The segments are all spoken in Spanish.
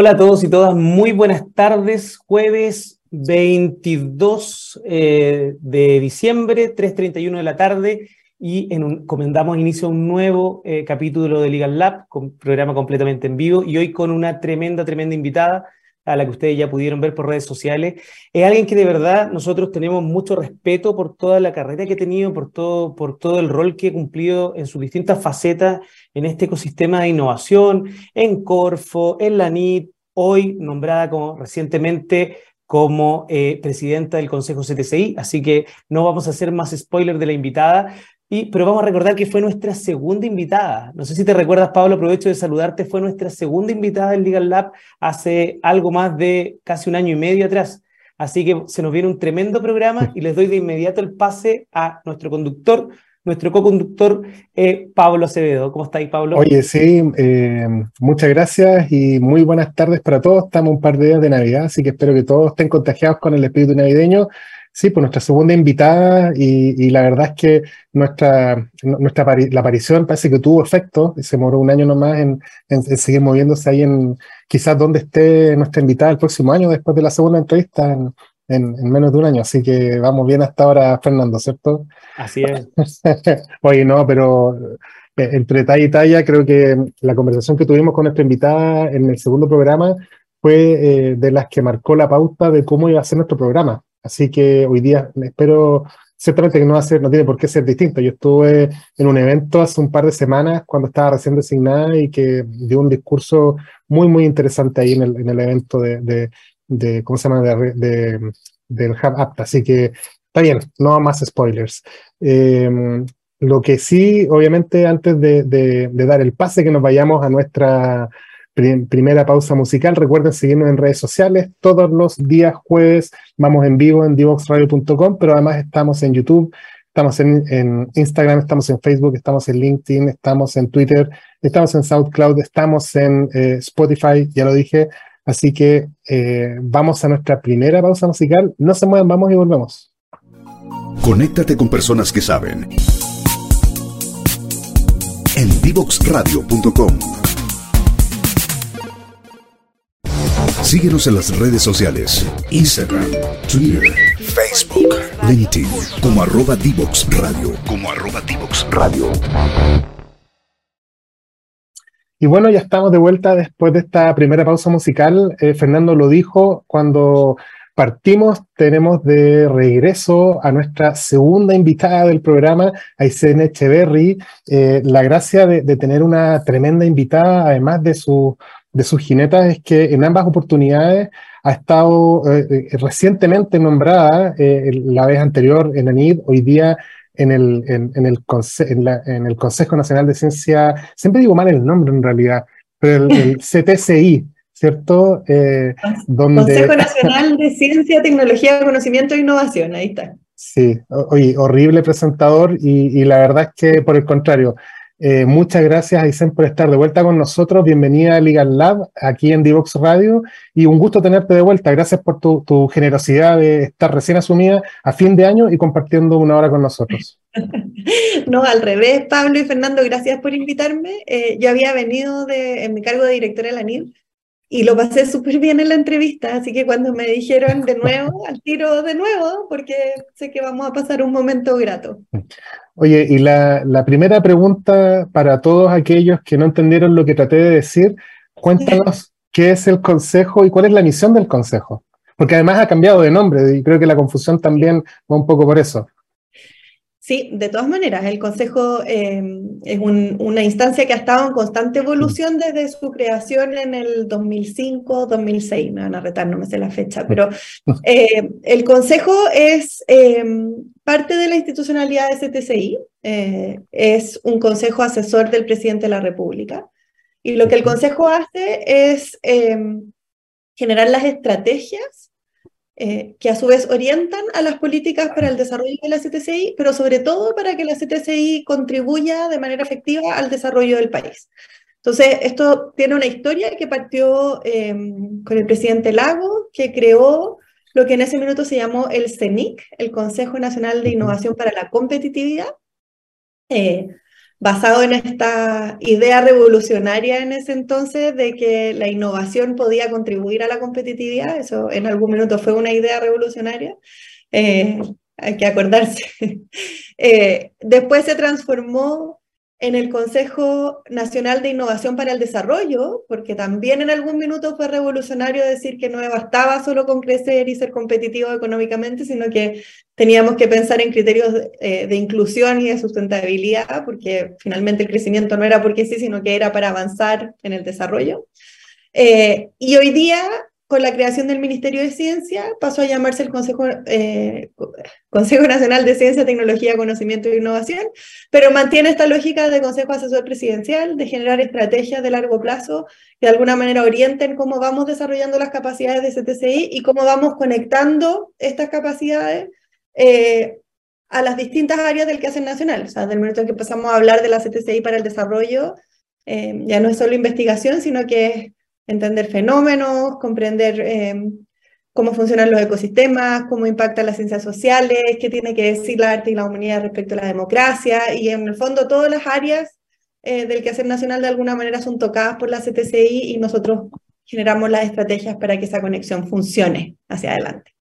Hola a todos y todas, muy buenas tardes. Jueves 22 eh, de diciembre, 3.31 de la tarde, y en un, comendamos inicio un nuevo eh, capítulo de Legal Lab, con programa completamente en vivo, y hoy con una tremenda, tremenda invitada a la que ustedes ya pudieron ver por redes sociales. Es alguien que de verdad nosotros tenemos mucho respeto por toda la carrera que ha tenido, por todo, por todo el rol que ha cumplido en sus distintas facetas en este ecosistema de innovación, en Corfo, en la NIT, hoy nombrada como recientemente como eh, presidenta del Consejo CTCI, así que no vamos a hacer más spoiler de la invitada, pero vamos a recordar que fue nuestra segunda invitada. No sé si te recuerdas, Pablo, aprovecho de saludarte, fue nuestra segunda invitada del Legal Lab hace algo más de casi un año y medio atrás. Así que se nos viene un tremendo programa y les doy de inmediato el pase a nuestro conductor, nuestro co-conductor eh, Pablo Acevedo. ¿Cómo estáis, Pablo? Oye, sí, eh, muchas gracias y muy buenas tardes para todos. Estamos un par de días de Navidad, así que espero que todos estén contagiados con el espíritu navideño. Sí, pues nuestra segunda invitada y, la verdad es que nuestra, nuestra la aparición parece que tuvo efecto y se moró un año nomás en, en, seguir moviéndose ahí en quizás donde esté nuestra invitada el próximo año después de la segunda entrevista en, en, menos de un año. Así que vamos bien hasta ahora, Fernando, ¿cierto? Así es. Oye, no, pero eh, entre talla y talla, creo que la conversación que tuvimos con nuestra invitada en el segundo programa fue eh, de las que marcó la pauta de cómo iba a ser nuestro programa. Así que hoy día espero, ciertamente que no, va a ser, no tiene por qué ser distinto. Yo estuve en un evento hace un par de semanas cuando estaba recién designada y que dio un discurso muy, muy interesante ahí en el, en el evento de, de, ¿cómo se llama?, de, del Hub Apta. Así que está bien, no más spoilers. Em, lo que sí, obviamente, antes de, de, dar el pase, que nos vayamos a nuestra primera pausa musical. Recuerden seguirnos en redes sociales. Todos los días jueves vamos en vivo en divoxradio.com, pero además estamos en YouTube, estamos en, Instagram, estamos en Facebook, estamos en LinkedIn, estamos en Twitter, estamos en SoundCloud, estamos en eh, Spotify, ya lo dije. Así que eh, vamos a nuestra primera pausa musical. No se muevan, vamos y volvemos. Conéctate con personas que saben. En divoxradio.com Síguenos en las redes sociales, Instagram, Twitter, Facebook, LinkedIn, como arroba Divox Radio, como arroba Divox Radio. Y bueno, ya estamos de vuelta después de esta primera pausa musical. Eh, Fernando lo dijo cuando partimos, tenemos de regreso a nuestra segunda invitada del programa, Aysén Echeverry. Eh, la gracia de, de, tener una tremenda invitada, además de su de sus jinetas es que en ambas oportunidades ha estado eh, eh, recientemente nombrada, eh, la vez anterior en ANID, hoy día en el, en, el en, el Consejo Nacional de Ciencia, siempre digo mal el nombre en realidad, pero el, CTCI, ¿cierto? donde... Consejo Nacional de Ciencia, Tecnología, Conocimiento e Innovación, ahí está. Sí, oye, horrible presentador y, y la verdad es que por el contrario, eh, muchas gracias, Aysén, por estar de vuelta con nosotros. Bienvenida a Legal Lab, aquí en Divox Radio, y un gusto tenerte de vuelta. Gracias por tu, generosidad de estar recién asumida a fin de año y compartiendo una hora con nosotros. No, al revés, Pablo y Fernando, gracias por invitarme. Eh, yo había venido en mi cargo de directora de la NIR y lo pasé súper bien en la entrevista, así que cuando me dijeron de nuevo, al tiro de nuevo, porque sé que vamos a pasar un momento grato. Oye, y la, la primera pregunta para todos aquellos que no entendieron lo que traté de decir, cuéntanos qué es el Consejo y cuál es la misión del Consejo. Porque además ha cambiado de nombre y creo que la confusión también va un poco por eso. Sí, de todas maneras, el Consejo em, es una instancia que ha estado en constante evolución desde su creación en el 2005-2006, me van a retar, no me sé la fecha, pero eh, el Consejo es em, parte de la institucionalidad de CTCI, eh, es un consejo asesor del presidente de la República, y lo que el Consejo hace es em, generar las estrategias eh, que a su vez orientan a las políticas para el desarrollo de la CTCI, pero sobre todo para que la CTCI contribuya de manera efectiva al desarrollo del país. Entonces, esto tiene una historia que partió em, con el presidente Lago, que creó lo que en ese minuto se llamó el CENIC, el Consejo Nacional de Innovación para la Competitividad, eh, basado en esta idea revolucionaria en ese entonces de que la innovación podía contribuir a la competitividad. Eso en algún minuto fue una idea revolucionaria. Eh, hay que acordarse. Eh, después se transformó en el Consejo Nacional de Innovación para el Desarrollo, porque también en algún minuto fue revolucionario decir que no bastaba solo con crecer y ser competitivo económicamente, sino que teníamos que pensar en criterios de, eh, inclusión y de sustentabilidad, porque finalmente el crecimiento no era porque sí, sino que era para avanzar en el desarrollo. Eh, y hoy día con la creación del Ministerio de Ciencia, pasó a llamarse el Consejo, eh, Consejo Nacional de Ciencia, Tecnología, Conocimiento e Innovación, pero mantiene esta lógica de Consejo Asesor Presidencial, de generar estrategias de largo plazo que de alguna manera orienten cómo vamos desarrollando las capacidades de CTCI y cómo vamos conectando estas capacidades eh, a las distintas áreas del quehacer nacional. O sea, del momento en que empezamos a hablar de la CTCI para el desarrollo, eh, ya no es solo investigación, sino que es entender fenómenos, comprender eh, cómo funcionan los ecosistemas, cómo impactan las ciencias sociales, qué tiene que decir la arte y la humanidad respecto a la democracia, y en el fondo todas las áreas eh, del quehacer nacional de alguna manera son tocadas por la CTCI y nosotros generamos las estrategias para que esa conexión funcione hacia adelante.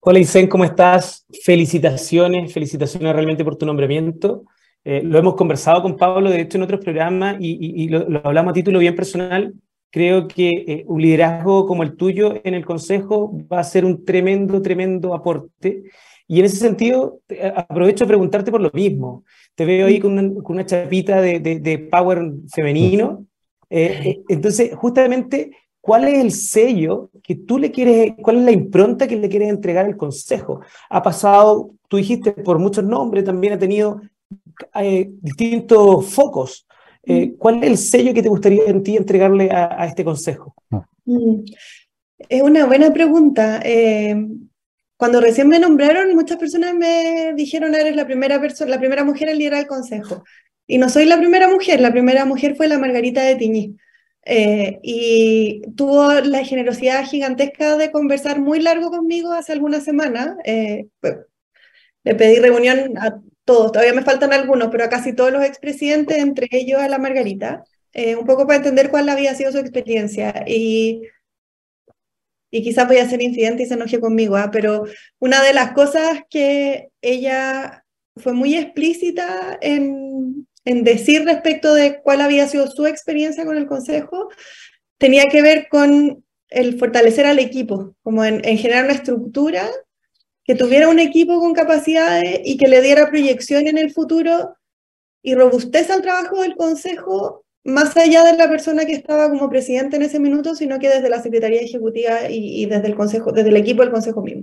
Hola Isen, ¿cómo estás? Felicitaciones, felicitaciones realmente por tu nombramiento. Eh, lo hemos conversado con Pablo, de hecho, en otros programas y, lo, hablamos a título bien personal. Creo que eh, un liderazgo como el tuyo en el Consejo va a ser un tremendo, tremendo aporte. Y en ese sentido, aprovecho a preguntarte por lo mismo. Te veo ahí con una, chapita de, power femenino. Eh, entonces, justamente, ¿cuál es el sello que tú le quieres, cuál es la impronta que le quieres entregar al Consejo? Ha pasado, tú dijiste, por muchos nombres, también ha tenido hay distintos focos. Eh, mm. ¿Cuál es el sello que te gustaría en ti entregarle a, este consejo? Mm. Es una buena pregunta. Eh, cuando recién me nombraron, muchas personas me dijeron, eres la primera, persona, la primera mujer en liderar el consejo. Y no soy la primera mujer, la primera mujer fue la Margarita de Tiñí. Eh, y tuvo la generosidad gigantesca de conversar muy largo conmigo hace algunas semanas. le pedí reunión a todavía me faltan algunos, pero a casi todos los expresidentes, entre ellos a la Margarita, eh, un poco para entender cuál había sido su experiencia. Y, y quizás voy a ser incidente y se enoje conmigo, ¿ah? pero una de las cosas que ella fue muy explícita en, en decir respecto de cuál había sido su experiencia con el Consejo, tenía que ver con el fortalecer al equipo, como en, en generar una estructura que tuviera un equipo con capacidades y que le diera proyección en el futuro y robustez al trabajo del Consejo, más allá de la persona que estaba como presidente en ese minuto, sino que desde la Secretaría Ejecutiva y, desde el Consejo, desde el equipo del Consejo mismo.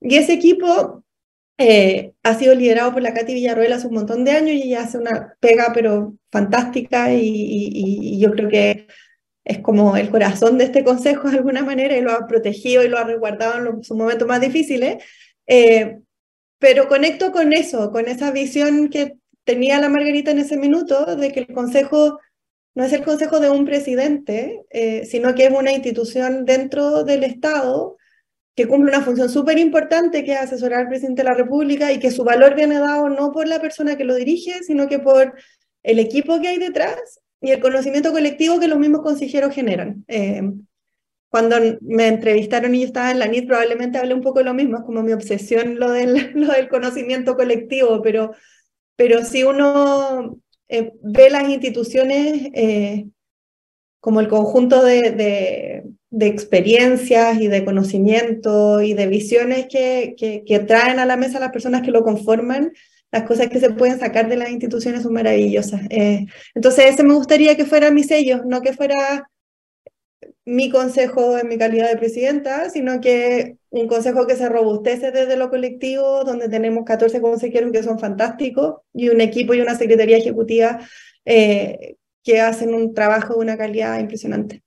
Y ese equipo eh, ha sido liderado por la Katy Villarroel hace un montón de años y ella hace una pega pero fantástica y, y, yo creo que es como el corazón de este consejo de alguna manera y lo ha protegido y lo ha resguardado en sus momentos más difíciles. Eh, pero conecto con eso, con esa visión que tenía la Margarita en ese minuto de que el consejo no es el consejo de un presidente, eh, sino que es una institución dentro del Estado que cumple una función súper importante que es asesorar al presidente de la República y que su valor viene dado no por la persona que lo dirige, sino que por el equipo que hay detrás y el conocimiento colectivo que los mismos consejeros generan. Eh, cuando me entrevistaron y yo estaba en la NIT, probablemente hablé un poco de lo mismo, es como mi obsesión lo del, lo conocimiento colectivo, pero, pero si uno eh, ve las instituciones eh, como el conjunto de, de, experiencias y de conocimiento y de visiones que, que traen a la mesa las personas que lo conforman, las cosas que se pueden sacar de las instituciones son maravillosas. Eh, entonces, ese me gustaría que fuera mi sello, no que fuera mi consejo en mi calidad de presidenta, sino que un consejo que se robustece desde lo colectivo, donde tenemos 14 consejeros que son fantásticos y un equipo y una secretaría ejecutiva eh, que hacen un trabajo de una calidad impresionante.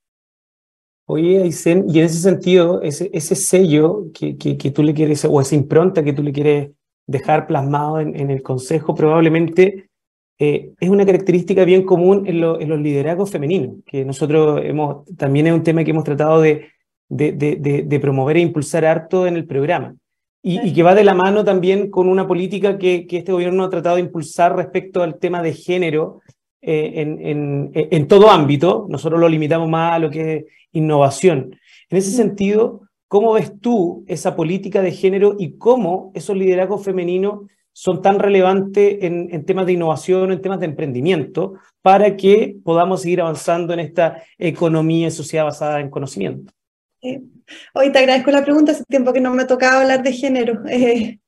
Oye, Aysén, y en ese sentido, ese, ese sello que, que, que, tú le quieres, o esa impronta que tú le quieres dejar plasmado en, el Consejo probablemente eh, es una característica bien común en, los liderazgos femeninos, que nosotros hemos, también es un tema que hemos tratado de, de, promover e impulsar harto en el programa. y, que va de la mano también con una política que, que, este gobierno ha tratado de impulsar respecto al tema de género eh, en, en, en, todo ámbito. Nosotros lo limitamos más a lo que es innovación. En ese sentido, ¿cómo ves tú esa política de género y cómo esos liderazgos femeninos son tan relevantes en, temas de innovación, en temas de emprendimiento, para que podamos seguir avanzando en esta economía y sociedad basada en conocimiento? Hoy te agradezco la pregunta, hace tiempo que no me tocaba hablar de género. Eh,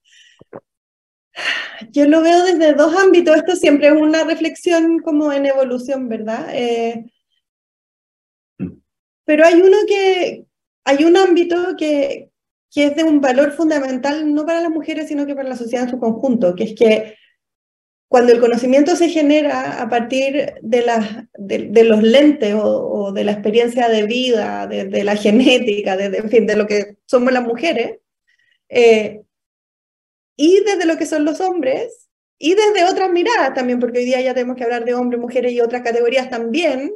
yo lo veo desde dos ámbitos, esto siempre es una reflexión como en evolución, ¿verdad? Eh, pero hay uno que, hay un ámbito que, que es de un valor fundamental no para las mujeres, sino que para la sociedad en su conjunto, que es que cuando el conocimiento se genera a partir de, de, los lentes o, de la experiencia de vida, de, la genética, de, en fin, de lo que somos las mujeres, eh, y desde lo que son los hombres, y desde otras miradas también, porque hoy día ya tenemos que hablar de hombres, mujeres y otras categorías también,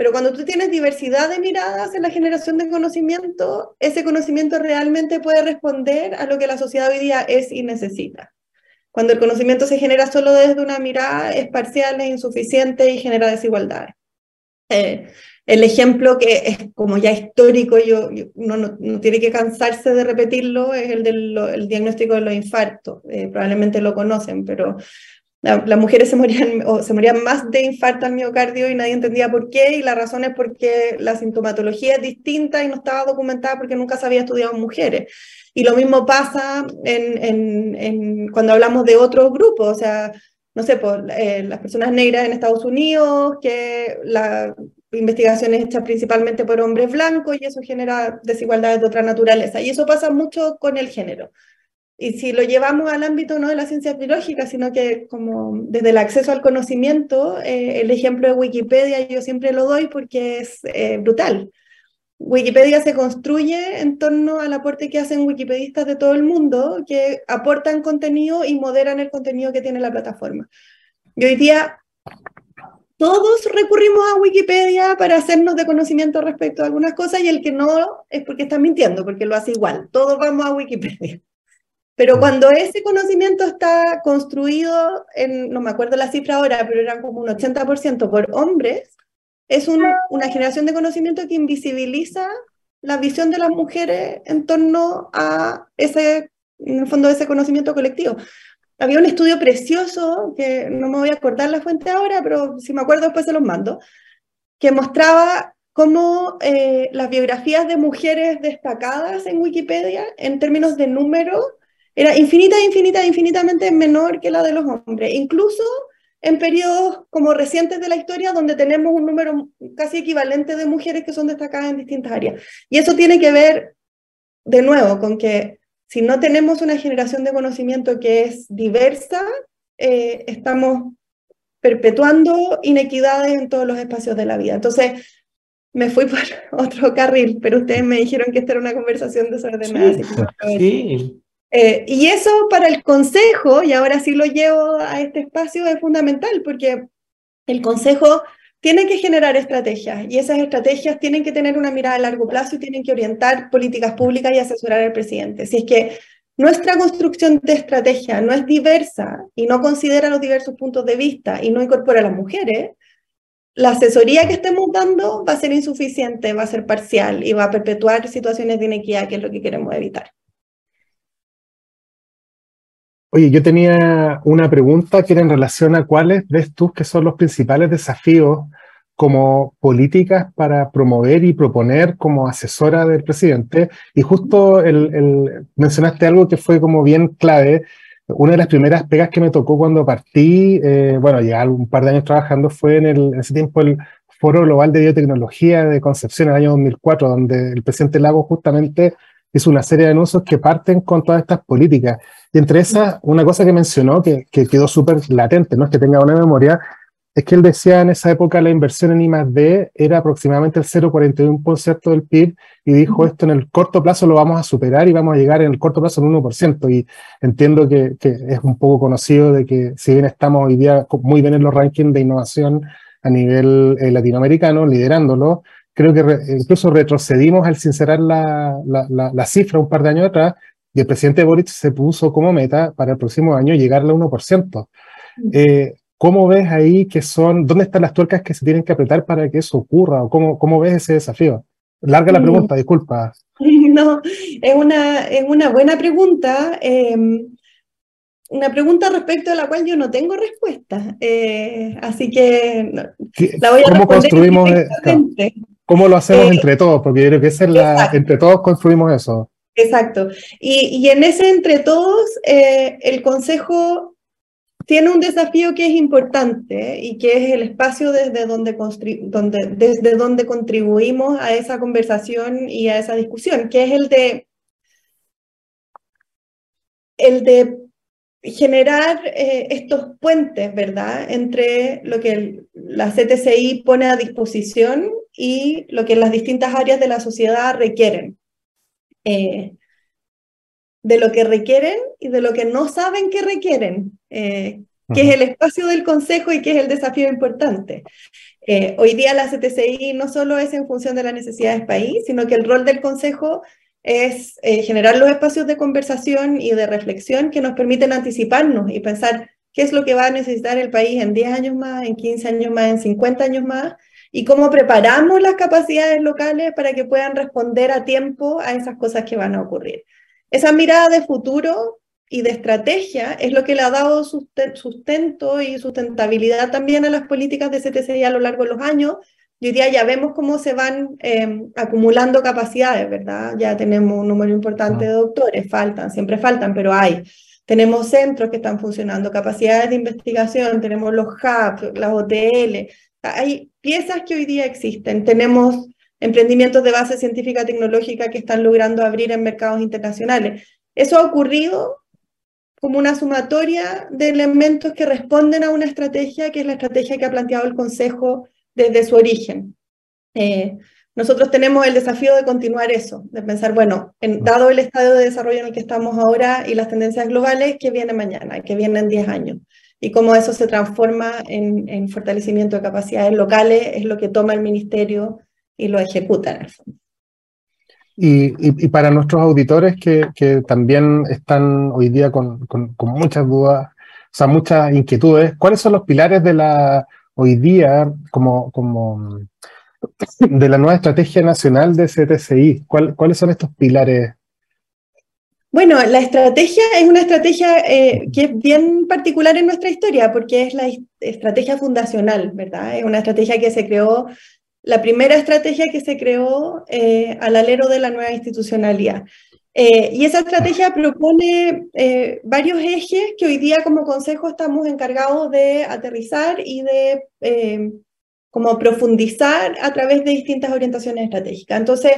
pero cuando tú tienes diversidad de miradas en la generación de conocimiento, ese conocimiento realmente puede responder a lo que la sociedad hoy día es y necesita. Cuando el conocimiento se genera solo desde una mirada, es parcial, es insuficiente y genera desigualdades. Eh, el ejemplo que es como ya histórico, yo, uno no, tiene que cansarse de repetirlo, es el del diagnóstico de los infartos. Eh, probablemente lo conocen, pero las mujeres se morían, o se morían más de infarto al miocardio y nadie entendía por qué, y la razón es porque la sintomatología es distinta y no estaba documentada porque nunca se había estudiado en mujeres. Y lo mismo pasa en, cuando hablamos de otros grupos, o sea, no sé, por, eh, las personas negras en Estados Unidos, que la investigación es hecha principalmente por hombres blancos y eso genera desigualdades de otra naturaleza. Y eso pasa mucho con el género. Y si lo llevamos al ámbito no de la ciencia biológica, sino que como desde el acceso al conocimiento, eh, el ejemplo de Wikipedia yo siempre lo doy porque es eh, brutal. Wikipedia se construye en torno al aporte que hacen wikipedistas de todo el mundo, que aportan contenido y moderan el contenido que tiene la plataforma. Y hoy día todos recurrimos a Wikipedia para hacernos de conocimiento respecto a algunas cosas y el que no es porque está mintiendo, porque lo hace igual. Todos vamos a Wikipedia. Pero cuando ese conocimiento está construido, en, no me acuerdo la cifra ahora, pero eran como un 80% por hombres, es una generación de conocimiento que invisibiliza la visión de las mujeres en torno a ese, en el fondo, ese conocimiento colectivo. Había un estudio precioso, que no me voy a acordar la fuente ahora, pero si me acuerdo después se los mando, que mostraba cómo eh, las biografías de mujeres destacadas en Wikipedia, en términos de número, era infinita, infinita, infinitamente menor que la de los hombres, incluso en periodos como recientes de la historia donde tenemos un número casi equivalente de mujeres que son destacadas en distintas áreas. Y eso tiene que ver, de nuevo, con que si no tenemos una generación de conocimiento que es diversa, eh, estamos perpetuando inequidades en todos los espacios de la vida. Entonces, me fui por otro carril, pero ustedes me dijeron que esta era una conversación desordenada. sí. Eh, y eso para el consejo, y ahora sí lo llevo a este espacio, es fundamental porque el consejo tiene que generar estrategias y esas estrategias tienen que tener una mirada a largo plazo y tienen que orientar políticas públicas y asesorar al presidente. Si es que nuestra construcción de estrategia no es diversa y no considera los diversos puntos de vista y no incorpora a las mujeres, la asesoría que estemos dando va a ser insuficiente, va a ser parcial y va a perpetuar situaciones de inequidad, que es lo que queremos evitar. Oye, yo tenía una pregunta que era en relación a cuáles ves tú que son los principales desafíos como políticas para promover y proponer como asesora del presidente. Y justo el, mencionaste algo que fue como bien clave. Una de las primeras pegas que me tocó cuando partí, eh, bueno, ya un par de años trabajando, fue en, el, en ese tiempo el Foro Global de Biotecnología de Concepción en el año 2004, donde el presidente Lago justamente hizo una serie de anuncios que parten con todas estas políticas. Y entre esas, una cosa que mencionó que, que quedó súper latente, no es que tenga una memoria, es que él decía en esa época la inversión en I+.D. era aproximadamente el 0,41% del PIB y dijo esto en el corto plazo lo vamos a superar y vamos a llegar en el corto plazo al 1%. Y entiendo que, que, es un poco conocido de que si bien estamos hoy día muy bien en los rankings de innovación a nivel eh, latinoamericano, liderándolo, creo que incluso retrocedimos al sincerar la, la, la, cifra un par de años atrás y el presidente Boric se puso como meta para el próximo año llegar al 1%. Eh, ¿Cómo ves ahí que son, dónde están las tuercas que se tienen que apretar para que eso ocurra? ¿O cómo, cómo ves ese desafío? Larga la mm. pregunta, disculpa. No, es una, es una buena pregunta. Em, una pregunta respecto a la cual yo no tengo respuesta. Eh, así que la voy a ¿Cómo construimos, ¿Cómo lo hacemos eh, entre todos? Porque yo creo que es la, entre todos construimos eso. Exacto. Y, y en ese entre todos, eh, el Consejo tiene un desafío que es importante y que es el espacio desde donde, donde, desde donde contribuimos a esa conversación y a esa discusión, que es el de, el de generar eh, estos puentes, ¿verdad?, entre lo que la CTCI pone a disposición y lo que las distintas áreas de la sociedad requieren. Eh, de lo que requieren y de lo que no saben que requieren, eh, que es el espacio del Consejo y que es el desafío importante. Eh, hoy día la CTCI no solo es en función de las necesidades país, sino que el rol del Consejo es eh, generar los espacios de conversación y de reflexión que nos permiten anticiparnos y pensar qué es lo que va a necesitar el país en 10 años más, en 15 años más, en 50 años más, y cómo preparamos las capacidades locales para que puedan responder a tiempo a esas cosas que van a ocurrir. Esa mirada de futuro y de estrategia es lo que le ha dado sustento y sustentabilidad también a las políticas de CTCI a lo largo de los años. Y hoy día ya vemos cómo se van em, acumulando capacidades, ¿verdad? Ya tenemos un número importante de doctores, faltan, siempre faltan, pero hay. Tenemos centros que están funcionando, capacidades de investigación, tenemos los hubs, las OTL. Hay piezas que hoy día existen. Tenemos emprendimientos de base científica tecnológica que están logrando abrir en mercados internacionales. Eso ha ocurrido como una sumatoria de elementos que responden a una estrategia que es la estrategia que ha planteado el Consejo desde su origen. Eh, nosotros tenemos el desafío de continuar eso, de pensar, bueno, en, dado el estado de desarrollo en el que estamos ahora y las tendencias globales, ¿qué viene mañana? ¿Qué viene en 10 años? Y cómo eso se transforma en, en fortalecimiento de capacidades locales es lo que toma el Ministerio y lo ejecutan Y, para nuestros auditores que, que, también están hoy día con, con, muchas dudas, o sea, muchas inquietudes, ¿cuáles son los pilares de la hoy día como, como de la nueva estrategia nacional de CTCI? ¿Cuáles son estos pilares? Bueno, la estrategia es una estrategia eh, que es bien particular en nuestra historia porque es la estrategia fundacional, ¿verdad? Es una estrategia que se creó la primera estrategia que se creó eh, al alero de la nueva institucionalidad. Eh, y esa estrategia propone varios ejes que hoy día como consejo estamos encargados de aterrizar y de como profundizar a través de distintas orientaciones estratégicas. Entonces,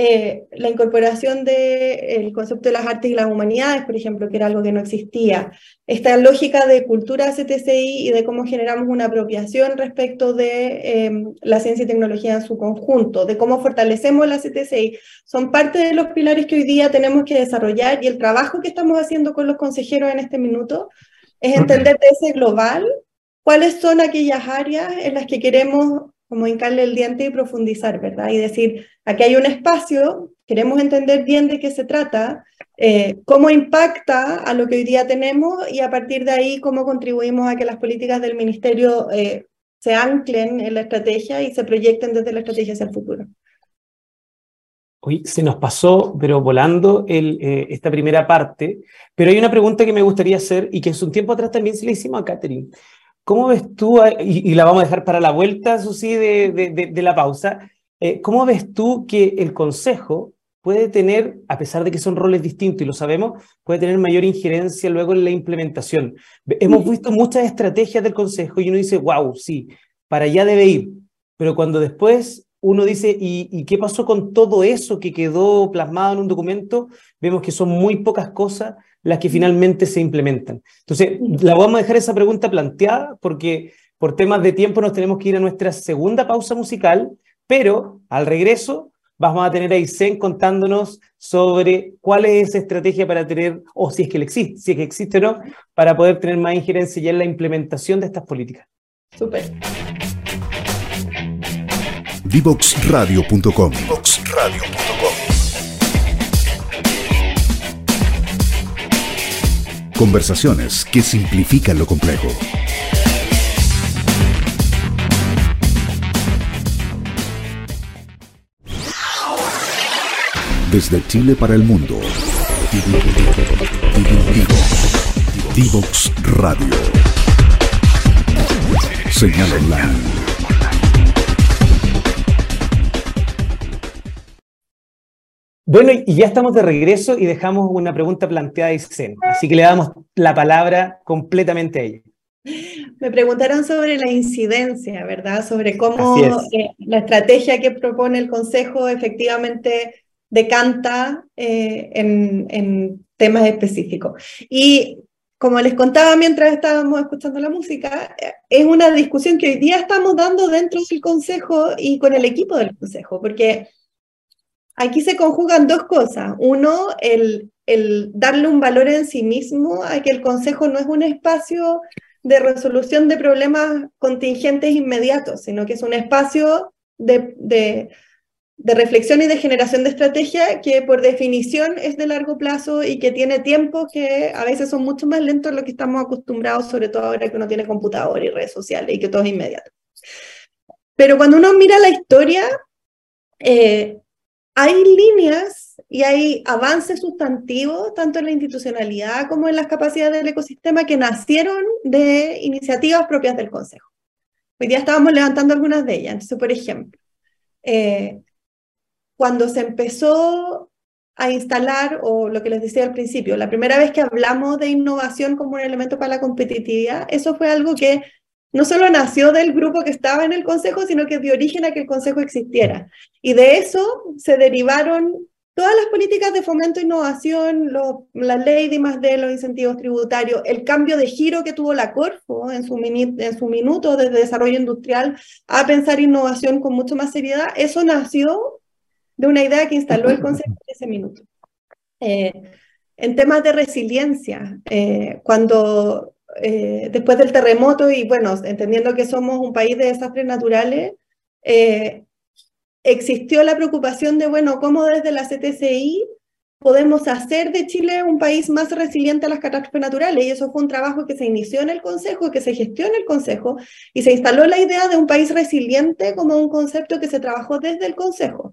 eh, la incorporación del concepto de las artes y las humanidades, por ejemplo, que era algo que no existía, esta lógica de cultura CTCI y de cómo generamos una apropiación respecto de em, la ciencia y tecnología en su conjunto, de cómo fortalecemos la CTCI, son parte de los pilares que hoy día tenemos que desarrollar y el trabajo que estamos haciendo con los consejeros en este minuto es entender de ese global cuáles son aquellas áreas en las que queremos como hincarle el diente y profundizar, ¿verdad? Y decir, aquí hay un espacio, queremos entender bien de qué se trata, eh, cómo impacta a lo que hoy día tenemos y a partir de ahí cómo contribuimos a que las políticas del ministerio eh, se anclen en la estrategia y se proyecten desde la estrategia hacia el futuro. Hoy se nos pasó, pero volando el, eh, esta primera parte, pero hay una pregunta que me gustaría hacer y que hace un tiempo atrás también se le hicimos a Catherine. ¿Cómo ves tú, y, la vamos a dejar para la vuelta, eso sí, de, la pausa, eh, ¿cómo ves tú que el Consejo puede tener, a pesar de que son roles distintos y lo sabemos, puede tener mayor injerencia luego en la implementación? Hemos visto muchas estrategias del Consejo y uno dice, wow, sí, para allá debe ir, pero cuando después uno dice, ¿y, qué pasó con todo eso que quedó plasmado en un documento? Vemos que son muy pocas cosas las que finalmente se implementan. Entonces, la vamos a dejar esa pregunta planteada porque por temas de tiempo nos tenemos que ir a nuestra segunda pausa musical, pero al regreso vamos a tener a Isen contándonos sobre cuál es esa estrategia para tener, o si es que existe, si es que existe o no, para poder tener más injerencia ya en la implementación de estas políticas. Súper. Divoxradio.com. Conversaciones que simplifican lo complejo. Desde Chile para el mundo. Divox Radio. Señal online. Bueno, y ya estamos de regreso y dejamos una pregunta planteada a Isen, así que le damos la palabra completamente a ella. Me preguntaron sobre la incidencia, ¿verdad? Sobre cómo eh, la estrategia que propone el Consejo efectivamente decanta eh, en, en, temas específicos. Y como les contaba mientras estábamos escuchando la música, eh, es una discusión que hoy día estamos dando dentro del Consejo y con el equipo del Consejo, porque aquí se conjugan dos cosas. Uno, el, darle un valor en sí mismo a que el Consejo no es un espacio de resolución de problemas contingentes inmediatos, sino que es un espacio de reflexión y de generación de estrategia que por definición es de largo plazo y que tiene tiempos que a veces son mucho más lentos de lo que estamos acostumbrados, sobre todo ahora que uno tiene computador y redes sociales y que todo es inmediato. Pero cuando uno mira la historia, eh, hay líneas y hay avances sustantivos, tanto en la institucionalidad como en las capacidades del ecosistema, que nacieron de iniciativas propias del Consejo. Hoy día estábamos levantando algunas de ellas. Entonces, por ejemplo, eh, cuando se empezó a instalar, o lo que les decía al principio, la primera vez que hablamos de innovación como un elemento para la competitividad, eso fue algo que no solo nació del grupo que estaba en el Consejo, sino que dio origen a que el Consejo existiera. Y de eso se derivaron todas las políticas de fomento e innovación, la ley de más de los incentivos tributarios, el cambio de giro que tuvo la Corfo en su, en su minuto desde desarrollo industrial a pensar innovación con mucho más seriedad, eso nació de una idea que instaló el Consejo en ese minuto. Eh, en temas de resiliencia, eh, cuando eh, después del terremoto y bueno, entendiendo que somos un país de desastres naturales, existió la preocupación de, bueno, cómo desde la CTCI podemos hacer de Chile un país más resiliente a las catástrofes naturales. Y eso fue un trabajo que se inició en el Consejo, que se gestió en el Consejo, y se instaló la idea de un país resiliente como un concepto que se trabajó desde el Consejo.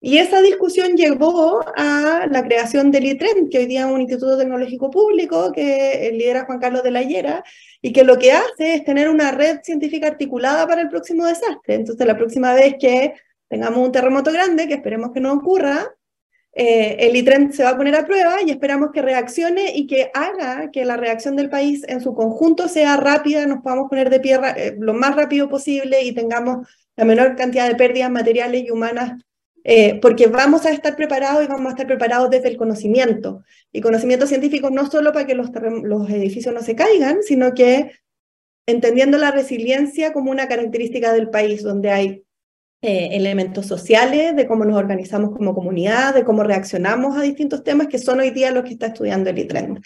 Y esa discusión llevó a la creación del ITREN, que hoy día es un instituto tecnológico público que lidera Juan Carlos de la Hiera, y que lo que hace es tener una red científica articulada para el próximo desastre. Entonces, la próxima vez que tengamos un terremoto grande, que esperemos que no ocurra, eh, el ITREN se va a poner a prueba y esperamos que reaccione y que haga que la reacción del país en su conjunto sea rápida, nos podamos poner de pie eh, lo más rápido posible y tengamos la menor cantidad de pérdidas materiales y humanas eh, porque vamos a estar preparados y vamos a estar preparados desde el conocimiento. Y conocimiento científico no solo para que los, los edificios no se caigan, sino que entendiendo la resiliencia como una característica del país, donde hay eh, elementos sociales, de cómo nos organizamos como comunidad, de cómo reaccionamos a distintos temas, que son hoy día los que está estudiando el ITREN.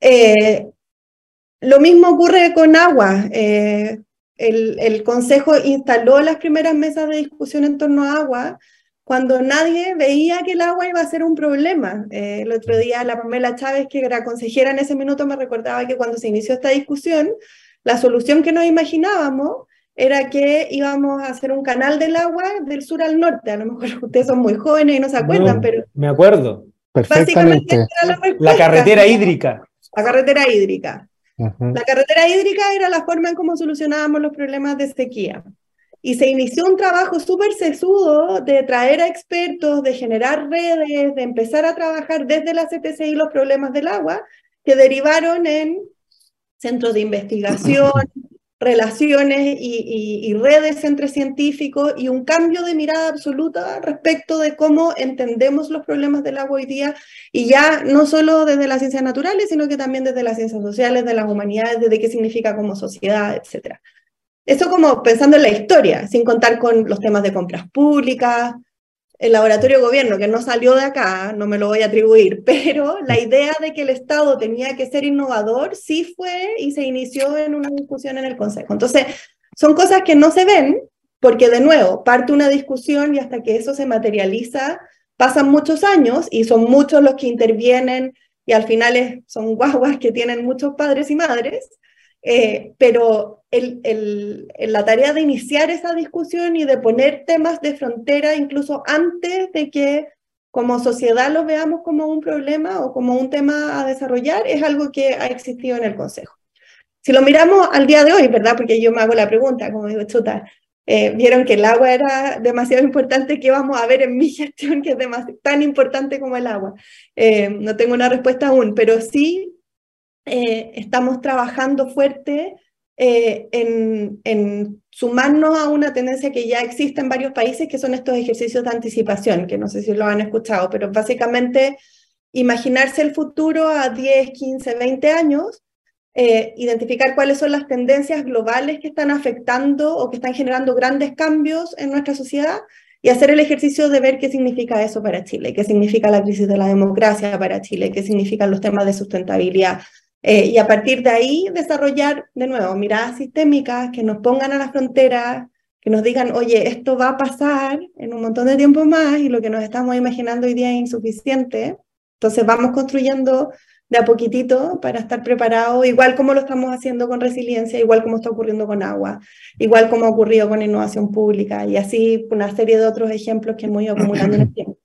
Eh, lo mismo ocurre con agua. el, el Consejo instaló las primeras mesas de discusión en torno a agua, cuando nadie veía que el agua iba a ser un problema. Eh, el otro día la Pamela Chávez, que era consejera en ese minuto, me recordaba que cuando se inició esta discusión, la solución que nos imaginábamos era que íbamos a hacer un canal del agua del sur al norte. A lo mejor ustedes son muy jóvenes y no se acuerdan, pero... Me acuerdo. Perfectamente. La, carretera hídrica. La carretera hídrica. La carretera hídrica era la forma en cómo solucionábamos los problemas de sequía. Y se inició un trabajo súper sesudo de traer a expertos, de generar redes, de empezar a trabajar desde la CTCI los problemas del agua, que derivaron en centros de investigación, relaciones y, y, redes entre científicos y un cambio de mirada absoluta respecto de cómo entendemos los problemas del agua hoy día y ya no solo desde las ciencias naturales, sino que también desde las ciencias sociales, de las humanidades, desde qué significa como sociedad, etcétera. Eso como pensando en la historia, sin contar con los temas de compras públicas, el laboratorio de gobierno, que no salió de acá, no me lo voy a atribuir, pero la idea de que el Estado tenía que ser innovador sí fue y se inició en una discusión en el Consejo. Entonces, son cosas que no se ven, porque de nuevo, parte una discusión y hasta que eso se materializa, pasan muchos años y son muchos los que intervienen y al final son guaguas que tienen muchos padres y madres, eh, pero el, el, la tarea de iniciar esa discusión y de poner temas de frontera incluso antes de que como sociedad los veamos como un problema o como un tema a desarrollar es algo que ha existido en el Consejo. Si lo miramos al día de hoy, ¿verdad? Porque yo me hago la pregunta, como digo, chuta, eh, vieron que el agua era demasiado importante, ¿qué vamos a ver en mi gestión que es tan importante como el agua? Eh, no tengo una respuesta aún, pero sí eh, estamos trabajando fuerte en, en, sumarnos a una tendencia que ya existe en varios países, que son estos ejercicios de anticipación, que no sé si lo han escuchado, pero básicamente imaginarse el futuro a 10, 15, 20 años eh, identificar cuáles son las tendencias globales que están afectando o que están generando grandes cambios en nuestra sociedad y hacer el ejercicio de ver qué significa eso para Chile, qué significa la crisis de la democracia para Chile, qué significan los temas de sustentabilidad. Eh, y a partir de ahí desarrollar de nuevo miradas sistémicas que nos pongan a la frontera, que nos digan, oye, esto va a pasar en un montón de tiempo más y lo que nos estamos imaginando hoy día es insuficiente. Entonces vamos construyendo de a poquitito para estar preparado, igual como lo estamos haciendo con resiliencia, igual como está ocurriendo con agua, igual como ha ocurrido con innovación pública y así una serie de otros ejemplos que hemos ido acumulando en el tiempo.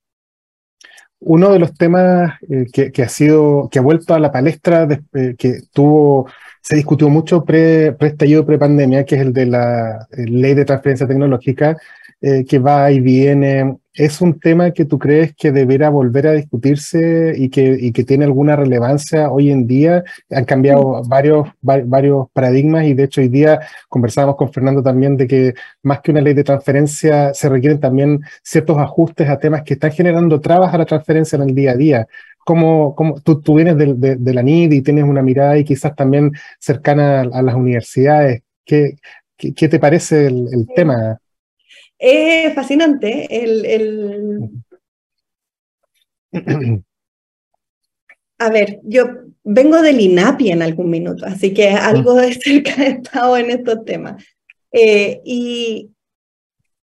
Uno de los temas eh, que, ha sido, que ha vuelto a la palestra, eh, que tuvo, se discutió mucho pre, pre-estallido, pre-pandemia, que es el de la ley de transferencia tecnológica, eh, que va y viene ¿Es un tema que tú crees que deberá volver a discutirse y que, y que tiene alguna relevancia hoy en día? Han cambiado varios, varios paradigmas y de hecho hoy día conversábamos con Fernando también de que más que una ley de transferencia se requieren también ciertos ajustes a temas que están generando trabas a la transferencia en el día a día. ¿Cómo, cómo tú, tú, vienes de, de, la NID y tienes una mirada y quizás también cercana a, las universidades? ¿Qué, qué, te parece el, el tema? Es fascinante. El, A ver, yo vengo del INAPI en algún minuto, así que algo de cerca he estado en estos temas. Eh, y,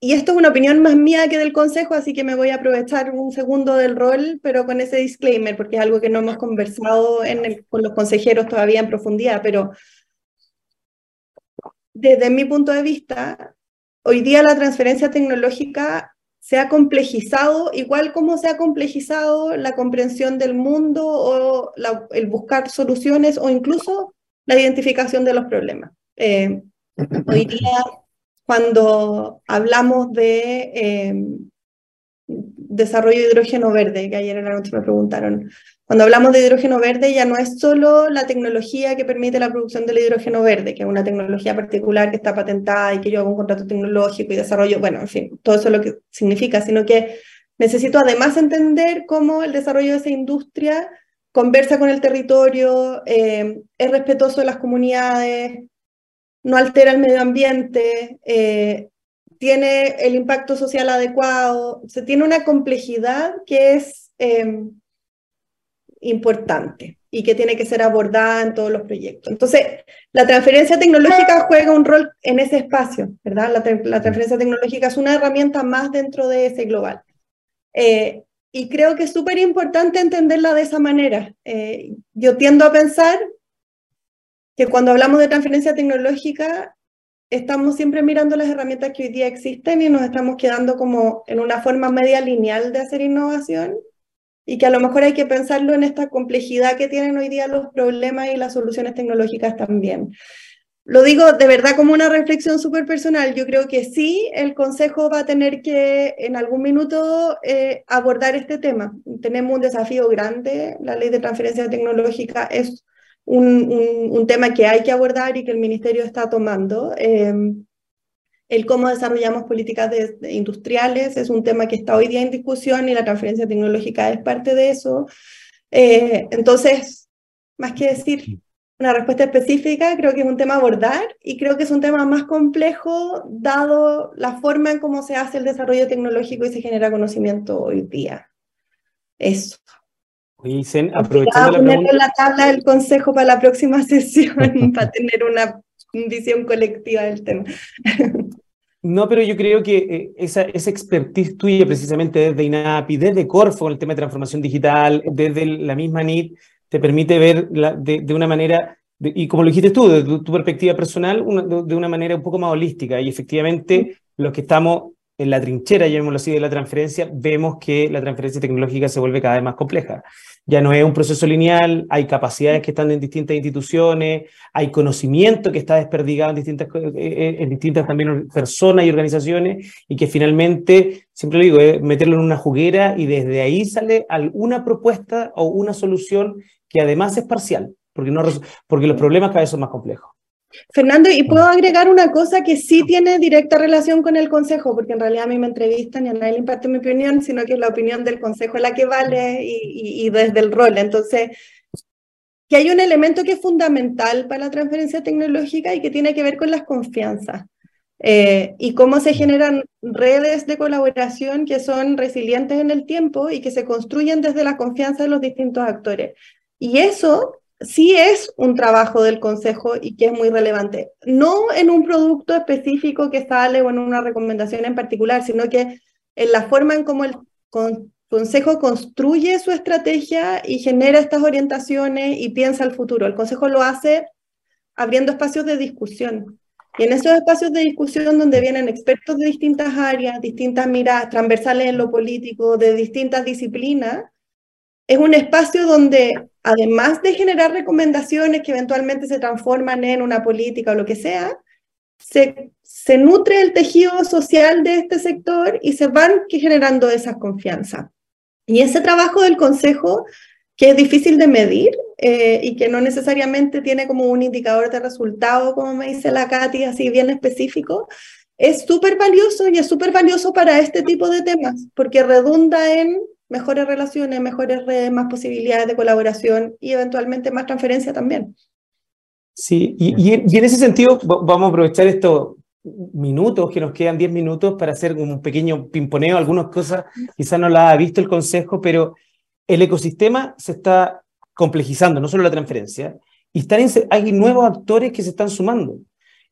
y esto es una opinión más mía que del consejo, así que me voy a aprovechar un segundo del rol, pero con ese disclaimer, porque es algo que no hemos conversado en con los consejeros todavía en profundidad, pero desde mi punto de vista, hoy día la transferencia tecnológica se ha complejizado, igual como se ha complejizado la comprensión del mundo o el buscar soluciones o incluso la identificación de los problemas. Eh, hoy día, cuando hablamos de eh, desarrollo de hidrógeno verde, que ayer en la noche me preguntaron, cuando hablamos de hidrógeno verde ya no es solo la tecnología que permite la producción del hidrógeno verde, que es una tecnología particular que está patentada y que yo hago un contrato tecnológico y desarrollo, bueno, en fin, todo eso es lo que significa, sino que necesito además entender cómo el desarrollo de esa industria conversa con el territorio, eh, es respetuoso de las comunidades, no altera el medio ambiente, eh, tiene el impacto social adecuado, se tiene una complejidad que es... Eh, importante y que tiene que ser abordada en todos los proyectos. Entonces, la transferencia tecnológica juega un rol en ese espacio, ¿verdad? La, transferencia tecnológica es una herramienta más dentro de ese global. Eh, y creo que es súper importante entenderla de esa manera. Eh, yo tiendo a pensar que cuando hablamos de transferencia tecnológica, estamos siempre mirando las herramientas que hoy día existen y nos estamos quedando como en una forma media lineal de hacer innovación y que a lo mejor hay que pensarlo en esta complejidad que tienen hoy día los problemas y las soluciones tecnológicas también. Lo digo de verdad como una reflexión súper personal. Yo creo que sí, el Consejo va a tener que en algún minuto eh, abordar este tema. Tenemos un desafío grande. La ley de transferencia tecnológica es un, un, tema que hay que abordar y que el Ministerio está tomando. Eh, el cómo desarrollamos políticas industriales es un tema que está hoy día en discusión y la transferencia tecnológica es parte de eso. Eh, entonces, más que decir una respuesta específica, creo que es un tema a abordar y creo que es un tema más complejo dado la forma en cómo se hace el desarrollo tecnológico y se genera conocimiento hoy día. Eso. Oye, aprovechando la pregunta... la tabla del consejo para la próxima sesión para tener una visión colectiva del tema. No, pero yo creo que eh, esa, esa expertise tuya precisamente desde INAPI, desde Corfo, el tema de transformación digital, desde la misma NIT, te permite ver de, una manera, y como lo dijiste tú, de tu, perspectiva personal, de, una manera un poco más holística. Y efectivamente, los que estamos en la trinchera, llamémoslo así, de la transferencia, vemos que la transferencia tecnológica se vuelve cada vez más compleja. Ya no es un proceso lineal, hay capacidades que están en distintas instituciones, hay conocimiento que está desperdigado en distintas, eh, eh, también personas y organizaciones, y que finalmente, siempre lo digo, es meterlo en una juguera y desde ahí sale alguna propuesta o una solución que además es parcial, porque, porque los problemas cada vez son más complejos. Fernando, y puedo agregar una cosa que sí tiene directa relación con el Consejo, porque en realidad a mí me entrevistan y a nadie le impacta mi opinión, sino que es la opinión del Consejo la que vale y, desde el rol. Entonces, que hay un elemento que es fundamental para la transferencia tecnológica y que tiene que ver con las confianzas. Eh, y cómo se generan redes de colaboración que son resilientes en el tiempo y que se construyen desde la confianza de los distintos actores. Y eso sí es un trabajo del Consejo y que es muy relevante. No en un producto específico que sale o en una recomendación en particular, sino que en la forma en cómo el Consejo construye su estrategia y genera estas orientaciones y piensa el futuro. El Consejo lo hace abriendo espacios de discusión. Y en esos espacios de discusión donde vienen expertos de distintas áreas, distintas miradas transversales en lo político, de distintas disciplinas, es un espacio donde, además de generar recomendaciones que eventualmente se transforman en una política o lo que sea, se, se nutre el tejido social de este sector y se van generando esas confianzas. Y ese trabajo del Consejo, que es difícil de medir eh, y que no necesariamente tiene como un indicador de resultado, como me dice la Katy, así bien específico, es súper valioso y es súper valioso para este tipo de temas, porque redunda en mejores relaciones, mejores redes, más posibilidades de colaboración y eventualmente más transferencia también. Sí, y, en ese sentido vamos a aprovechar estos minutos, que nos quedan 10 minutos, para hacer un pequeño pimponeo, algunas cosas quizás no las ha visto el Consejo, pero el ecosistema se está complejizando, no solo la transferencia, y están hay nuevos actores que se están sumando.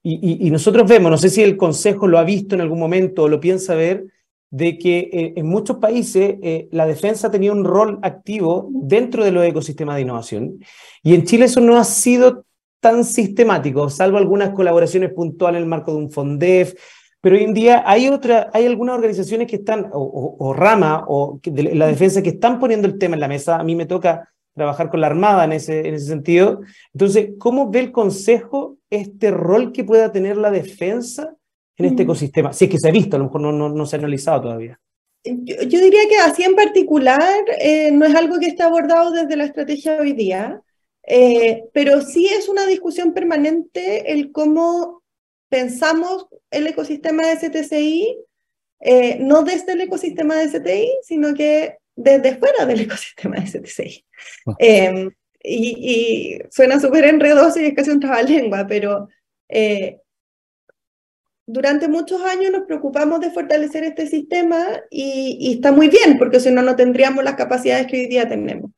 Y, y, nosotros vemos, no sé si el Consejo lo ha visto en algún momento o lo piensa ver, de que eh, en muchos países eh, la defensa tenía un rol activo dentro de los ecosistemas de innovación y en Chile eso no ha sido tan sistemático, salvo algunas colaboraciones puntuales en el marco de un FONDEF, pero hoy en día hay, otra, hay algunas organizaciones que están, o, rama, o de la defensa, que están poniendo el tema en la mesa. A mí me toca trabajar con la Armada en ese, en ese sentido. Entonces, ¿cómo ve el Consejo este rol que pueda tener la defensa en este ecosistema? Si es que se ha visto, a lo mejor no, no, no se ha analizado todavía. Yo, yo, diría que así en particular eh, no es algo que esté abordado desde la estrategia hoy día, eh, pero sí es una discusión permanente el cómo pensamos el ecosistema de STCI, eh, no desde el ecosistema de STI, sino que desde fuera del ecosistema de STCI. Ah. Em, y, y, suena súper enredoso y es casi un trabalengua, pero durante muchos años nos preocupamos de fortalecer este sistema y, está muy bien, porque si no, no tendríamos las capacidades que hoy día tenemos.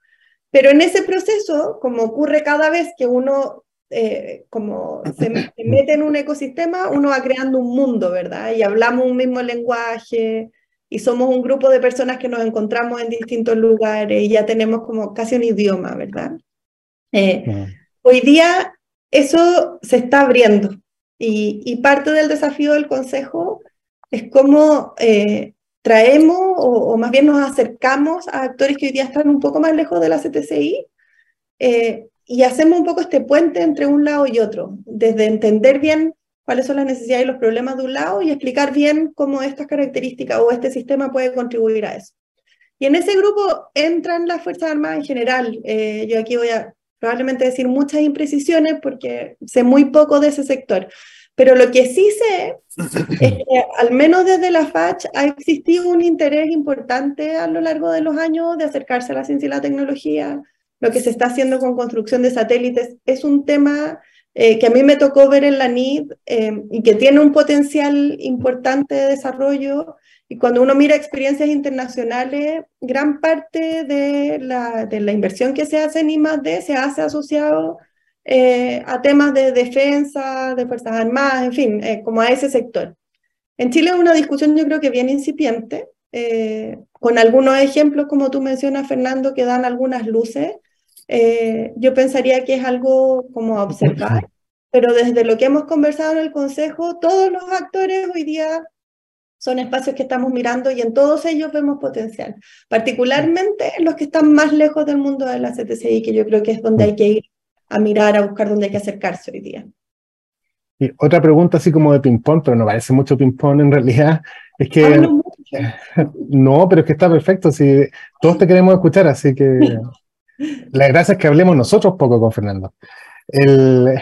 Pero en ese proceso, como ocurre cada vez que uno eh, como se, mete en un ecosistema, uno va creando un mundo, ¿verdad? Y hablamos un mismo lenguaje y somos un grupo de personas que nos encontramos en distintos lugares y ya tenemos como casi un idioma, ¿verdad? Eh, hoy día eso se está abriendo y, parte del desafío del Consejo es cómo eh, traemos o, más bien nos acercamos a actores que hoy día están un poco más lejos de la CTCI eh, y hacemos un poco este puente entre un lado y otro, desde entender bien cuáles son las necesidades y los problemas de un lado y explicar bien cómo estas características o este sistema puede contribuir a eso. Y en ese grupo entran las Fuerzas Armadas en general. Eh, yo aquí voy a probablemente decir muchas imprecisiones porque sé muy poco de ese sector. Pero lo que sí sé es que al menos desde la FACH ha existido un interés importante a lo largo de los años de acercarse a la ciencia y la tecnología. Lo que se está haciendo con construcción de satélites es un tema eh, que a mí me tocó ver en la NID eh, y que tiene un potencial importante de desarrollo y cuando uno mira experiencias internacionales, gran parte de la, de la inversión que se hace en I+.D. se hace asociado eh, a temas de defensa, de Fuerzas Armadas, en fin, eh, como a ese sector. En Chile es una discusión yo creo que bien incipiente, eh, con algunos ejemplos, como tú mencionas, Fernando, que dan algunas luces, eh, yo pensaría que es algo como a observar, pero desde lo que hemos conversado en el Consejo, todos los actores hoy día son espacios que estamos mirando y en todos ellos vemos potencial, particularmente en los que están más lejos del mundo de la CTCI, que yo creo que es donde hay que ir a mirar, a buscar dónde hay que acercarse hoy día. Y otra pregunta así como de ping-pong, pero no parece mucho ping-pong en realidad, es que... no, pero es que está perfecto, si todos te queremos escuchar, así que la gracia es que hablemos nosotros poco con Fernando. El,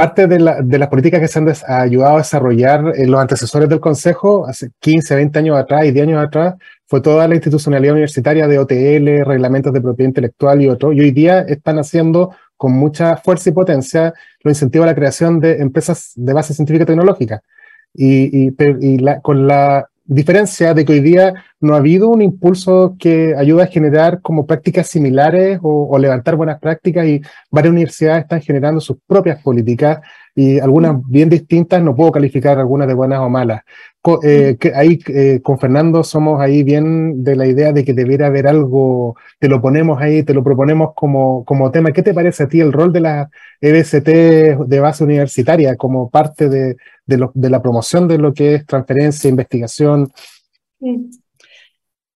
parte de, las políticas que se han ayudado a desarrollar en los antecesores del Consejo, hace 15, 20 años atrás y 10 años atrás, fue toda la institucionalidad universitaria de OTL, reglamentos de propiedad intelectual y otro, y hoy día están haciendo con mucha fuerza y potencia los incentivos a la creación de empresas de base científica y tecnológica. Y, con la diferencia de que hoy día no ha habido un impulso que ayude a generar como prácticas similares o, levantar buenas prácticas y varias universidades están generando sus propias políticas y algunas mm. bien distintas, no puedo calificar algunas de buenas o malas. Eh, que ahí eh, con Fernando somos ahí bien de la idea de que debiera haber algo, te lo ponemos ahí, te lo proponemos como, como tema. ¿Qué te parece a ti el rol de la EBCT de base universitaria como parte de, de, la promoción de lo que es transferencia, investigación?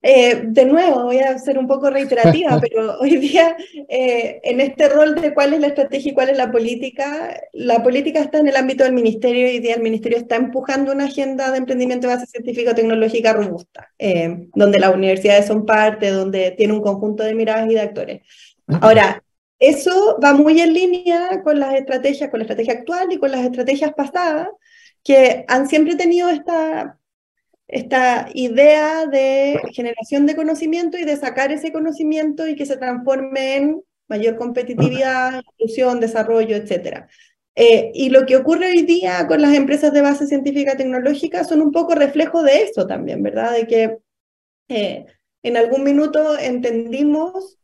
Eh, de nuevo, voy a ser un poco reiterativa, pero hoy día eh, en este rol de cuál es la estrategia y cuál es la política, la política está en el ámbito del ministerio y hoy día el ministerio está empujando una agenda de emprendimiento de base científico-tecnológica robusta, eh, donde las universidades son parte, donde tiene un conjunto de miradas y de actores. Ahora, eso va muy en línea con las estrategias, con la estrategia actual y con las estrategias pasadas, que han siempre tenido esta esta idea de generación de conocimiento y de sacar ese conocimiento y que se transforme en mayor competitividad, inclusión, desarrollo, etc. Eh, y lo que ocurre hoy día con las empresas de base científica tecnológica son un poco reflejo de eso también, ¿verdad? De que eh, en algún minuto entendimos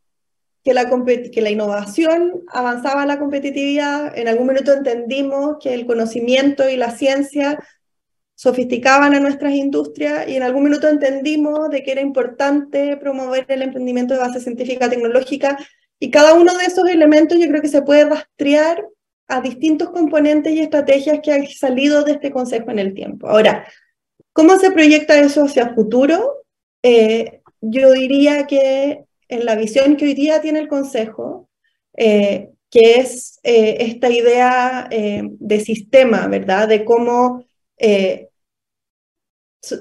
que la, que la innovación avanzaba la competitividad, en algún minuto entendimos que el conocimiento y la ciencia sofisticaban a nuestras industrias y en algún minuto entendimos de que era importante promover el emprendimiento de base científica tecnológica y cada uno de esos elementos yo creo que se puede rastrear a distintos componentes y estrategias que han salido de este consejo en el tiempo. Ahora, ¿cómo se proyecta eso hacia el futuro? Eh, yo diría que en la visión que hoy día tiene el consejo, eh, que es eh, esta idea de sistema, ¿verdad? De cómo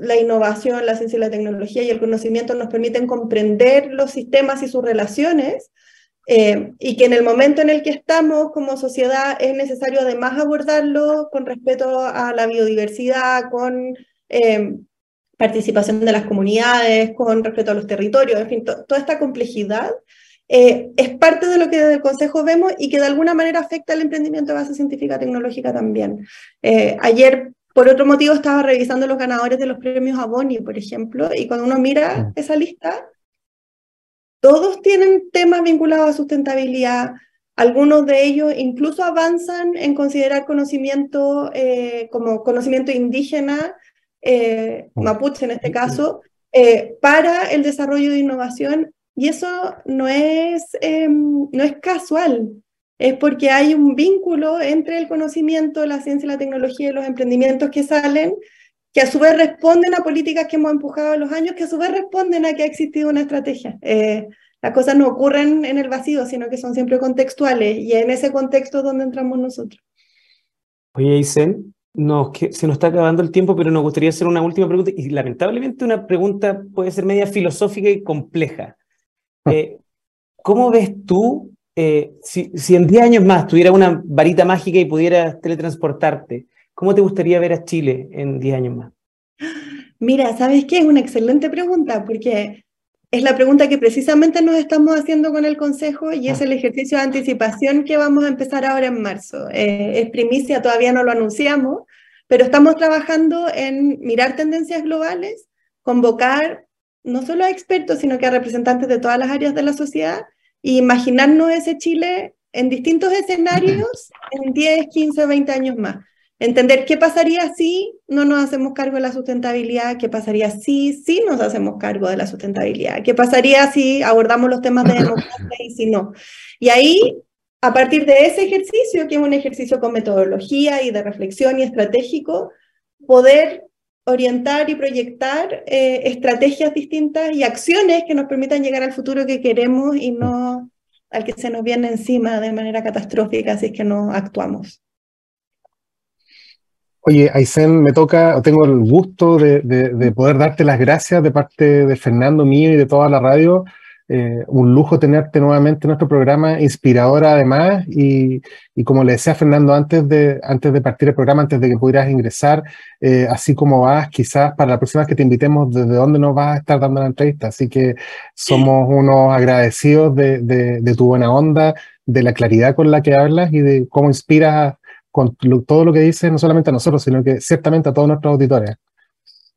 la innovación, la ciencia y la tecnología y el conocimiento nos permiten comprender los sistemas y sus relaciones, eh, y que en el momento en el que estamos como sociedad es necesario además abordarlo con respeto a la biodiversidad, con eh, participación de las comunidades, con respeto a los territorios, en fin, toda esta complejidad. Eh, es parte de lo que desde el Consejo vemos y que de alguna manera afecta al emprendimiento de base científica tecnológica también. ayer por otro motivo, estaba revisando los ganadores de los premios Aboni, por ejemplo, y cuando uno mira mm. esa lista, todos tienen temas vinculados a sustentabilidad. Algunos de ellos incluso avanzan en considerar conocimiento eh, como conocimiento indígena, eh, mm. mapuche en este caso, eh, para el desarrollo de innovación. Y eso no es, em, no es casual es porque hay un vínculo entre el conocimiento, la ciencia, la tecnología y los emprendimientos que salen, que a su vez responden a políticas que hemos empujado en los años, que a su vez responden a que ha existido una estrategia. Eh, las cosas no ocurren en el vacío, sino que son siempre contextuales y en ese contexto es donde entramos nosotros. Oye, Isen, no, que se nos está acabando el tiempo, pero nos gustaría hacer una última pregunta y lamentablemente una pregunta puede ser media filosófica y compleja. Ah. Eh, ¿Cómo ves tú eh, si, en 10 años más tuviera una varita mágica y pudieras teletransportarte, ¿cómo te gustaría ver a Chile en 10 años más? Mira, ¿sabes qué? Es una excelente pregunta porque es la pregunta que precisamente nos estamos haciendo con el Consejo y es ah. el ejercicio de anticipación que vamos a empezar ahora en marzo. Eh, es primicia, todavía no lo anunciamos, pero estamos trabajando en mirar tendencias globales, convocar no solo a expertos, sino que a representantes de todas las áreas de la sociedad imaginarnos ese Chile en distintos escenarios en 10, 15, 20 años más. Entender qué pasaría si no nos hacemos cargo de la sustentabilidad, qué pasaría si sí nos hacemos cargo de la sustentabilidad, qué pasaría si abordamos los temas de democracia y si no. Y ahí, a partir de ese ejercicio, que es un ejercicio con metodología y de reflexión y estratégico, poder orientar y proyectar eh, estrategias distintas y acciones que nos permitan llegar al futuro que queremos y no al que se nos viene encima de manera catastrófica si es que no actuamos. Oye, Aysén, me toca, tengo el gusto de, de, poder darte las gracias de parte de Fernando mío y de toda la radio eh, un lujo tenerte nuevamente en nuestro programa, inspiradora además, y, y, como le decía Fernando antes de, antes de partir el programa, antes de que pudieras ingresar, eh, así como vas, quizás para la próxima vez que te invitemos, desde dónde nos vas a estar dando la entrevista. Así que somos unos agradecidos de, de, tu buena onda, de la claridad con la que hablas y de cómo inspiras con todo lo que dices, no solamente a nosotros, sino que ciertamente a todos nuestros auditores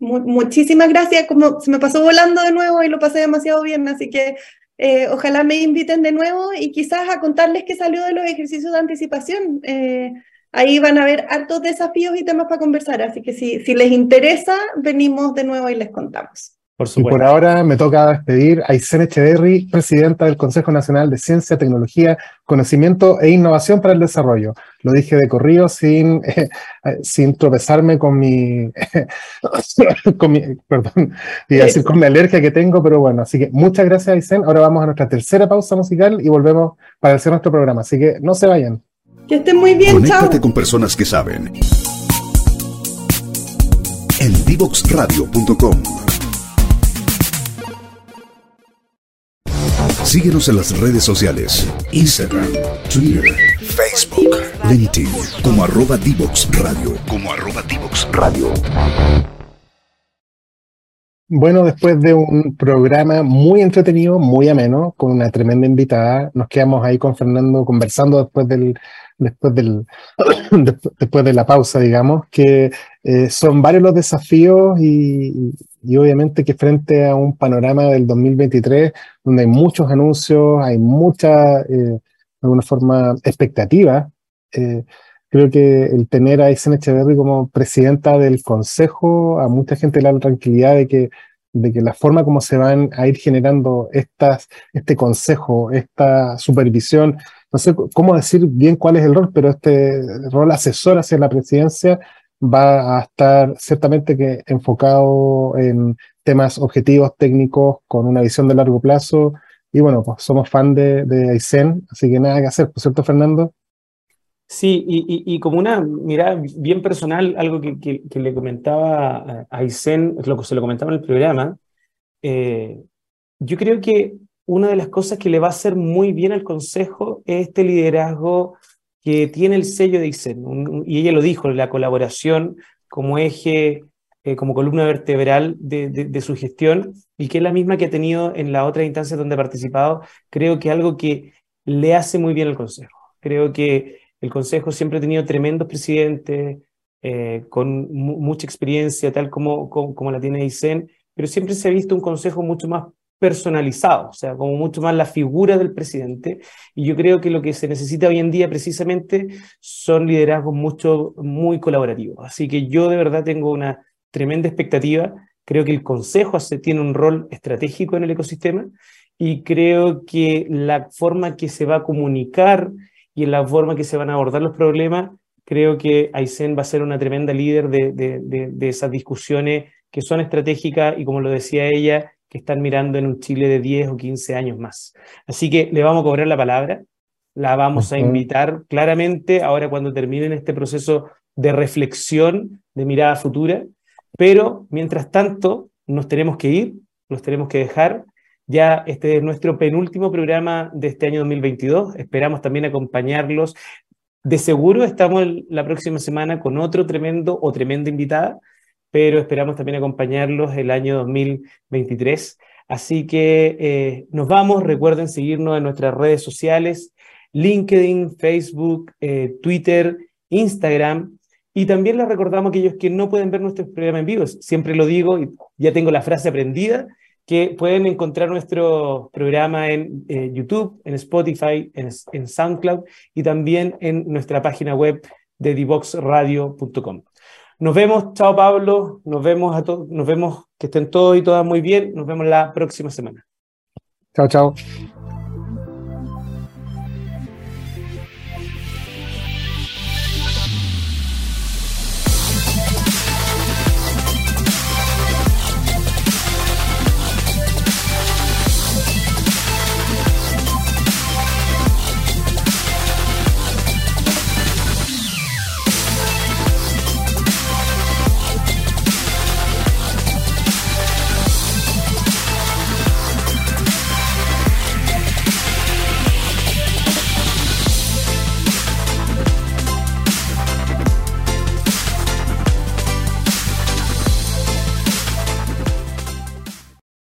muchísimas gracias, como se me pasó volando de nuevo y lo pasé demasiado bien, así que eh, ojalá me inviten de nuevo y quizás a contarles qué salió de los ejercicios de anticipación. Eh, ahí van a haber hartos desafíos y temas para conversar, así que si, si les interesa, venimos de nuevo y les contamos. Por y por ahora me toca despedir a Isen Echeverry, presidenta del Consejo Nacional de Ciencia, Tecnología, Conocimiento e Innovación para el Desarrollo. Lo dije de corrido sin, eh, sin tropezarme con mi, con mi, perdón, a decir con mi alergia que tengo, pero bueno, así que muchas gracias Isen. Ahora vamos a nuestra tercera pausa musical y volvemos para hacer nuestro programa. Así que no se vayan. Que estén muy bien, Conéctate con personas que saben. En divoxradio.com Síguenos en las redes sociales, Instagram, Twitter, Facebook, LinkedIn, como arroba Divox Radio, como arroba Divox Radio. Bueno, después de un programa muy entretenido, muy ameno, con una tremenda invitada, nos quedamos ahí con Fernando conversando después del, después, del, después de la pausa, digamos, que eh, son varios los desafíos y, y, obviamente que frente a un panorama del 2023 donde hay muchos anuncios, hay mucha, eh, de alguna forma, expectativa, eh, creo que el tener a Isen Echeverry como presidenta del consejo, a mucha gente le da la tranquilidad de que de que la forma como se van a ir generando estas, este consejo, esta supervisión, no sé cómo decir bien cuál es el rol, pero este rol asesor hacia la presidencia va a estar ciertamente que enfocado en temas objetivos técnicos con una visión de largo plazo. Y bueno, pues somos fan de, de Aysén, así que nada que hacer, ¿por cierto, Fernando? Sí, y, como una mirada bien personal, algo que, le comentaba a Aysén, lo que se lo comentaba en el programa, eh, yo creo que una de las cosas que le va a hacer muy bien al Consejo es este liderazgo que tiene el sello de ICEN, y ella lo dijo, la colaboración como eje, eh, como columna vertebral de, su gestión, y que es la misma que ha tenido en la otra instancia donde ha participado, creo que algo que le hace muy bien al Consejo. Creo que el Consejo siempre ha tenido tremendos presidentes, eh, con mucha experiencia, tal como, como, como la tiene ICEN, pero siempre se ha visto un Consejo mucho más personalizado, o sea, como mucho más la figura del presidente. Y yo creo que lo que se necesita hoy en día precisamente son liderazgos mucho, muy colaborativos. Así que yo de verdad tengo una tremenda expectativa. Creo que el Consejo tiene un rol estratégico en el ecosistema y creo que la forma que se va a comunicar y en la forma que se van a abordar los problemas, creo que Aysén va a ser una tremenda líder de, de, de esas discusiones que son estratégicas y como lo decía ella, que están mirando en un Chile de 10 o 15 años más. Así que le vamos a cobrar la palabra, la vamos a invitar claramente ahora cuando terminen este proceso de reflexión, de mirada futura, pero mientras tanto nos tenemos que ir, nos tenemos que dejar. Ya este es nuestro penúltimo programa de este año 2022. Esperamos también acompañarlos. De seguro estamos la próxima semana con otro tremendo o tremenda invitada pero esperamos también acompañarlos el año 2023. Así que eh, nos vamos, recuerden seguirnos en nuestras redes sociales, LinkedIn, Facebook, eh, Twitter, Instagram. Y también les recordamos a aquellos que no pueden ver nuestros programas en vivo, siempre lo digo y ya tengo la frase aprendida, que pueden encontrar nuestro programa en eh, YouTube, en Spotify, en, SoundCloud y también en nuestra página web de divoxradio.com. Nos vemos, chao Pablo, nos vemos a todos, nos vemos que estén todos y todas muy bien, nos vemos la próxima semana. Chao, chao.